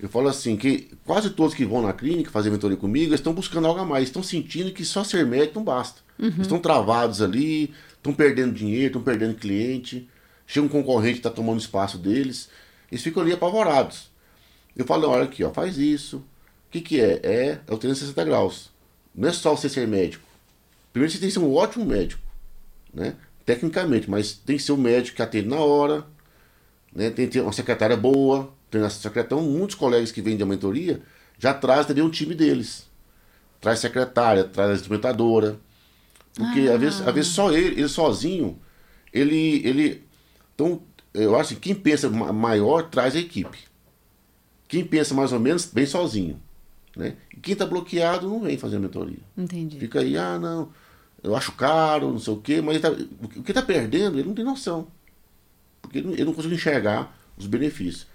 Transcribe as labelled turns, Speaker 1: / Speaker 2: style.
Speaker 1: Eu falo assim, que quase todos que vão na clínica fazer mentoria comigo, estão buscando algo a mais, estão sentindo que só ser médico não basta. Uhum. Estão travados ali, estão perdendo dinheiro, estão perdendo cliente, chega um concorrente que está tomando espaço deles, eles ficam ali apavorados. Eu falo, olha aqui, ó, faz isso. O que, que é? É, é o 360 graus. Não é só você ser médico. Primeiro você tem que ser um ótimo médico, né? Tecnicamente, mas tem que ser um médico que atende na hora, né? Tem que ter uma secretária boa, tem essa secretária. Então, muitos colegas que vêm de mentoria já trazem também um time deles. Traz secretária, traz a instrumentadora. Porque ah. às, vezes, às vezes só ele, ele sozinho, ele. ele então, eu acho que quem pensa maior traz a equipe. Quem pensa mais ou menos, vem sozinho. Né? E quem está bloqueado não vem fazer a mentoria.
Speaker 2: Entendi.
Speaker 1: Fica aí, ah, não, eu acho caro, não sei o quê, mas tá, o que está perdendo, ele não tem noção. Porque ele não, consegue enxergar os benefícios.